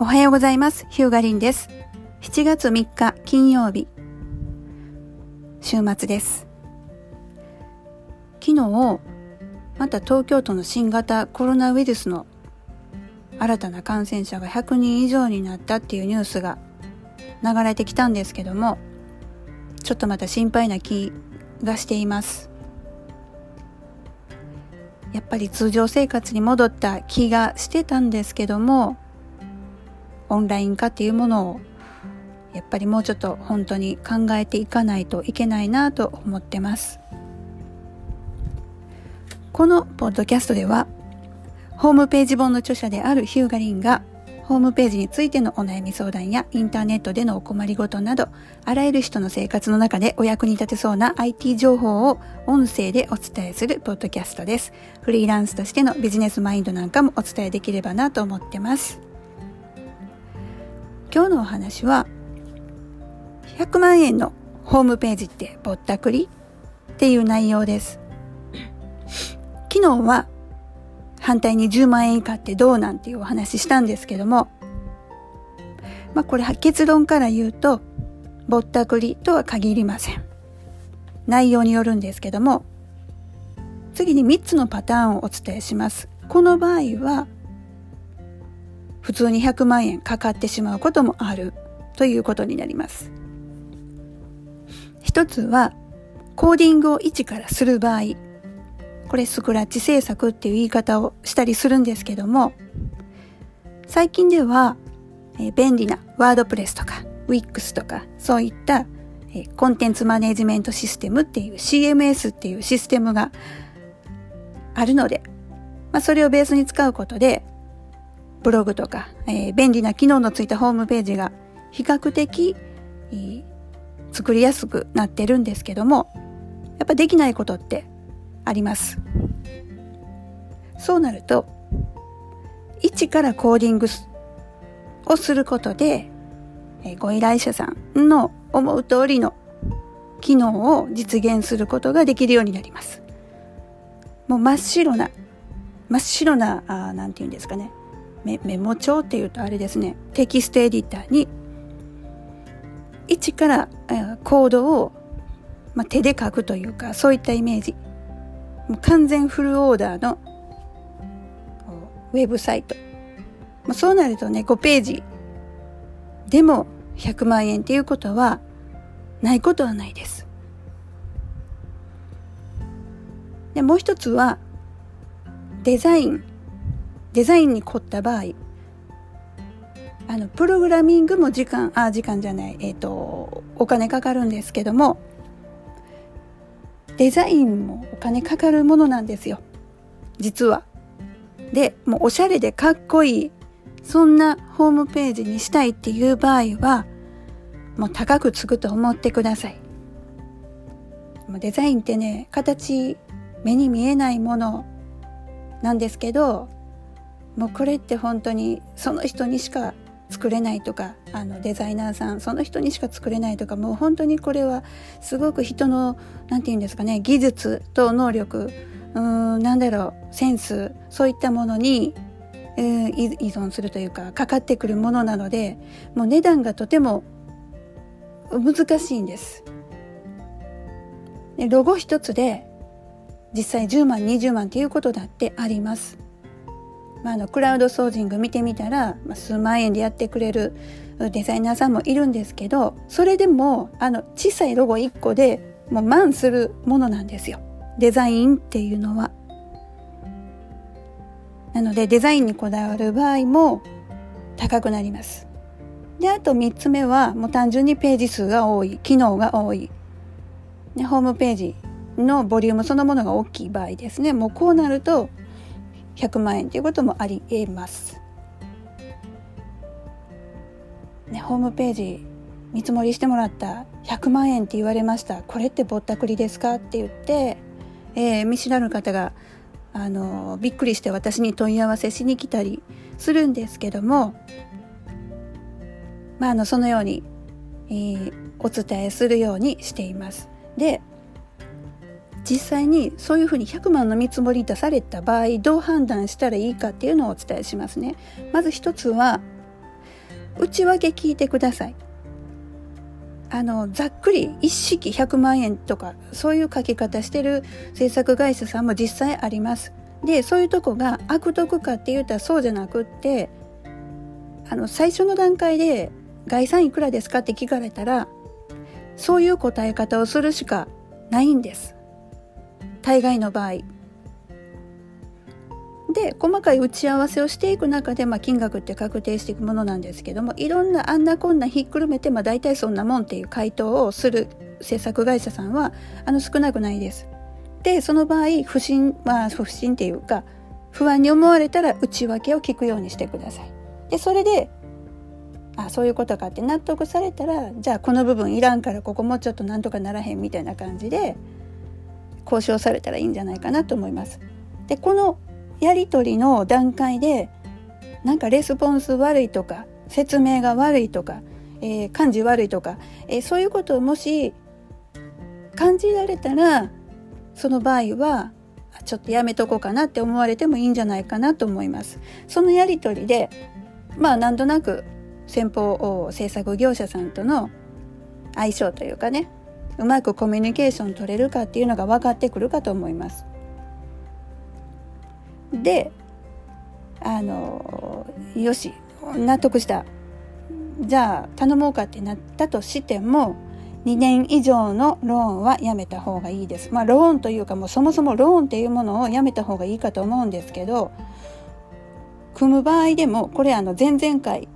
おはようございます。ヒューガリンです。7月3日金曜日、週末です。昨日、また東京都の新型コロナウイルスの新たな感染者が100人以上になったっていうニュースが流れてきたんですけども、ちょっとまた心配な気がしています。やっぱり通常生活に戻った気がしてたんですけども、オンライン化っていうものをやっぱりもうちょっと本当に考えていかないといけないなと思ってますこのポッドキャストではホームページ本の著者であるヒューガリンがホームページについてのお悩み相談やインターネットでのお困りごとなどあらゆる人の生活の中でお役に立てそうな IT 情報を音声でお伝えするポッドキャストです。フリーランスとしてのビジネスマインドなんかもお伝えできればなと思ってます。今日のお話は100万円のホームページってぼったくりっていう内容です。昨日は反対に10万円以下ってどうなんていうお話したんですけども、まあこれ結論から言うと、ぼったくりとは限りません。内容によるんですけども、次に3つのパターンをお伝えします。この場合は、普通に100万円かかってしまうこともあるということになります。一つは、コーディングを一からする場合、これスクラッチ制作っていう言い方をしたりするんですけども、最近では、え、便利なワードプレスとか Wix とかそういった、え、コンテンツマネジメントシステムっていう CMS っていうシステムがあるので、まあ、それをベースに使うことでブログとか、えー、便利な機能のついたホームページが比較的、えー、作りやすくなってるんですけども、やっぱできないことってあります。そうなると、一からコーディングをすることで、えー、ご依頼者さんの思う通りの機能を実現することができるようになります。もう真っ白な、真っ白な、あなんて言うんですかね、メモ帳っていうとあれですね。テキストエディターに一からコードを、まあ、手で書くというかそういったイメージ。完全フルオーダーのウェブサイト、まあ、そうなるとね5ページでも100万円っていうことはないことはないです。でもう一つはデザイン。デザインに凝った場合あのプログラミングも時間あ時間じゃないえっ、ー、とお金かかるんですけどもデザインもお金かかるものなんですよ実は。でもうおしゃれでかっこいいそんなホームページにしたいっていう場合はもう高くつくと思ってください。デザインってね形目に見えないものなんですけどもうこれって本当にその人にしか作れないとかあのデザイナーさんその人にしか作れないとかもう本当にこれはすごく人の何て言うんですかね技術と能力うんなんだろうセンスそういったものに、えー、依存するというかかかってくるものなのでもう値段がとても難しいんです。でロゴ一つで実際10万20万っていうことだってあります。まあ、あのクラウドソージング見てみたら、まあ、数万円でやってくれるデザイナーさんもいるんですけどそれでもあの小さいロゴ1個でもう満するものなんですよデザインっていうのは。なのでデザインにこだわる場合も高くなります。であと3つ目はもう単純にページ数が多い機能が多い、ね、ホームページのボリュームそのものが大きい場合ですねもうこうなると100万円ということもありえます。ね、ホームページ見積もりしてもらった100万円って言われましたこれってぼったくりですかって言って、えー、見知らぬ方があのびっくりして私に問い合わせしに来たりするんですけども、まあ、あのそのように、えー、お伝えするようにしています。で実際にそういうふうに100万の見積もり出された場合どう判断したらいいかっていうのをお伝えしますね。まず一つは内訳聞いてください。あの、ざっくり一式100万円とか、そういう書き方してる制作会社さんも実際あります。で、そういうとこが悪徳かって言ったらそうじゃなくって、あの、最初の段階で概算いくらですかって聞かれたら、そういう答え方をするしかないんです。大概の場合。で細かい打ち合わせをしていく中で、まあ、金額って確定していくものなんですけどもいろんなあんなこんなひっくるめて、まあ、大体そんなもんっていう回答をする制作会社さんはあの少なくないです。でその場合不審まあ不審っていうか不安に思われたら内訳を聞くようにしてください。でそれであそういうことかって納得されたらじゃあこの部分いらんからここもうちょっとなんとかならへんみたいな感じで交渉されたらいいんじゃないかなと思います。でこのやり取りの段階でなんかレスポンス悪いとか説明が悪いとか、えー、感じ悪いとか、えー、そういうことをもし感じられたらその場合はちょっとやめとこうかなって思われてもいいんじゃないかなと思います。そのやり取りでまあなんとなく先方制作業者さんとの相性というかねうまくコミュニケーション取れるかっていうのが分かってくるかと思います。であのよし納得したじゃあ頼もうかってなったとしても2年以上のローンはやめた方がいいです。まあローンというかもうそもそもローンっていうものをやめた方がいいかと思うんですけど組む場合でもこれあの前々回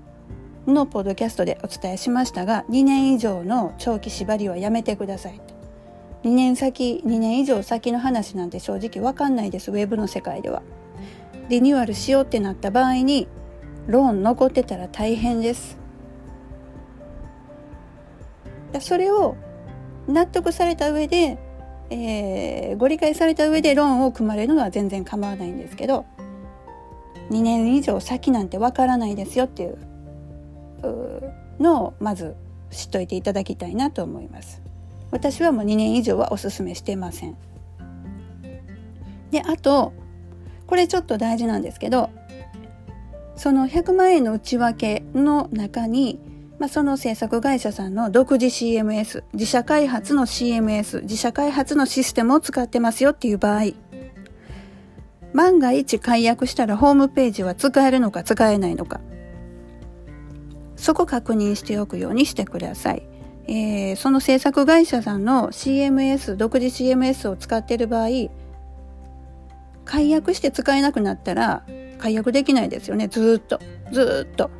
のポッドキャストでお伝えしましたが2年以上の長期縛りはやめてくださいと。2年先2年以上先の話なんて正直わかんないです。ウェブの世界では。リニューアルしようってなった場合にローン残ってたら大変です。それを納得された上で、えー、ご理解された上でローンを組まれるのは全然構わないんですけど2年以上先なんてわからないですよっていうのをまず知っといていただきたいなと思います。私はもう2年以上はおすすめしてません。であとこれちょっと大事なんですけどその100万円の内訳の中に、まあ、その制作会社さんの独自 CMS 自社開発の CMS 自社開発のシステムを使ってますよっていう場合万が一解約したらホームページは使えるのか使えないのか。そこ確認しておくようにしてください。えー、その制作会社さんの CMS 独自 CMS を使っている場合解約して使えなくなったら解約できないですよねずっとずっと。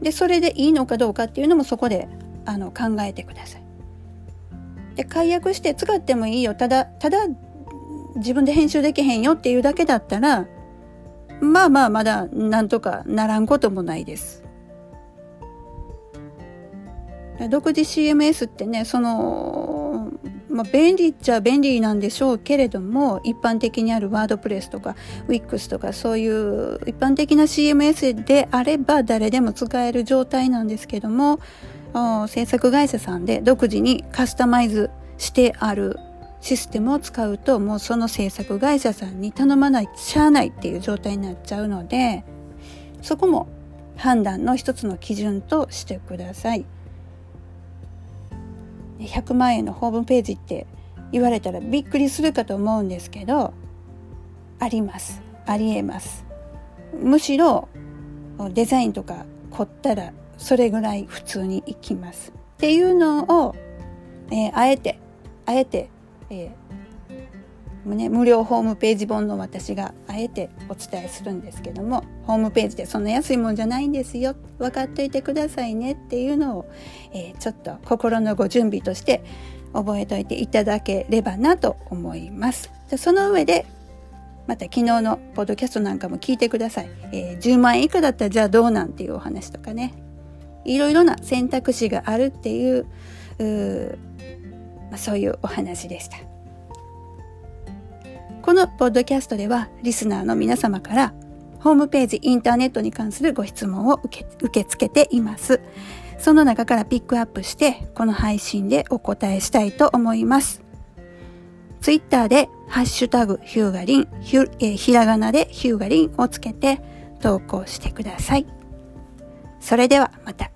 でそれでいいのかどうかっていうのもそこであの考えてください。で解約して使ってもいいよただただ自分で編集できへんよっていうだけだったらまあまあまだなんとかならんこともないです。独自 CMS ってねその、まあ、便利っちゃ便利なんでしょうけれども一般的にあるワードプレスとか WIX とかそういう一般的な CMS であれば誰でも使える状態なんですけども制作会社さんで独自にカスタマイズしてあるシステムを使うともうその制作会社さんに頼まないしゃあないっていう状態になっちゃうのでそこも判断の一つの基準としてください。100万円のホームページって言われたらびっくりするかと思うんですけどあります。ありえます。むしろデザインとか凝ったらそれぐらい普通にいきます。っていうのを、えー、あえてあえて、えーね、無料ホームページ本の私があえてお伝えするんですけどもホームページでそんな安いもんじゃないんですよ分かっていてくださいねっていうのを、えー、ちょっと心のご準備として覚えておいていただければなと思います。その上でまた昨日のポッドキャストなんかも聞いてください。えー、10万円以下だったらじゃあどうなんていうお話とかね。いろいろな選択肢があるっていうう、まあ、そういうお話でした。このポッドキャストではリスナーの皆様からホームページ、インターネットに関するご質問を受け受け付けています。その中からピックアップして、この配信でお答えしたいと思います。ツイッターで、ハッシュタグ、ヒューガリン、ひゅえ、ひらがなでヒューガリンをつけて投稿してください。それではまた。